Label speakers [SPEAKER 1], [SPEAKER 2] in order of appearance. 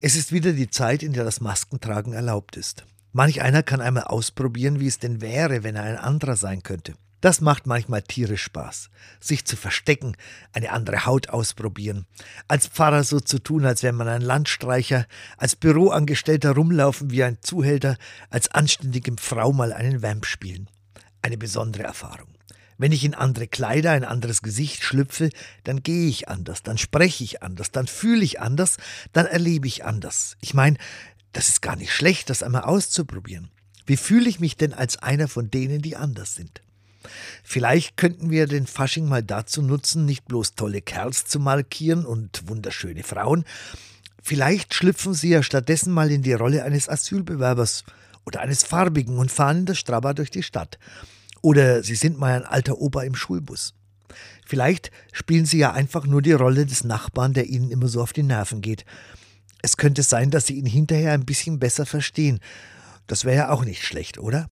[SPEAKER 1] Es ist wieder die Zeit, in der das Maskentragen erlaubt ist. Manch einer kann einmal ausprobieren, wie es denn wäre, wenn er ein anderer sein könnte. Das macht manchmal tierisch Spaß. Sich zu verstecken, eine andere Haut ausprobieren. Als Pfarrer so zu tun, als wäre man ein Landstreicher, als Büroangestellter rumlaufen wie ein Zuhälter, als anständige Frau mal einen Vamp spielen. Eine besondere Erfahrung. Wenn ich in andere Kleider, ein anderes Gesicht schlüpfe, dann gehe ich anders, dann spreche ich anders, dann fühle ich anders, dann erlebe ich anders. Ich meine, das ist gar nicht schlecht, das einmal auszuprobieren. Wie fühle ich mich denn als einer von denen, die anders sind? Vielleicht könnten wir den Fasching mal dazu nutzen, nicht bloß tolle Kerls zu markieren und wunderschöne Frauen. Vielleicht schlüpfen sie ja stattdessen mal in die Rolle eines Asylbewerbers oder eines Farbigen und fahren in der Straba durch die Stadt. Oder Sie sind mal ein alter Opa im Schulbus. Vielleicht spielen Sie ja einfach nur die Rolle des Nachbarn, der Ihnen immer so auf die Nerven geht. Es könnte sein, dass Sie ihn hinterher ein bisschen besser verstehen. Das wäre ja auch nicht schlecht, oder?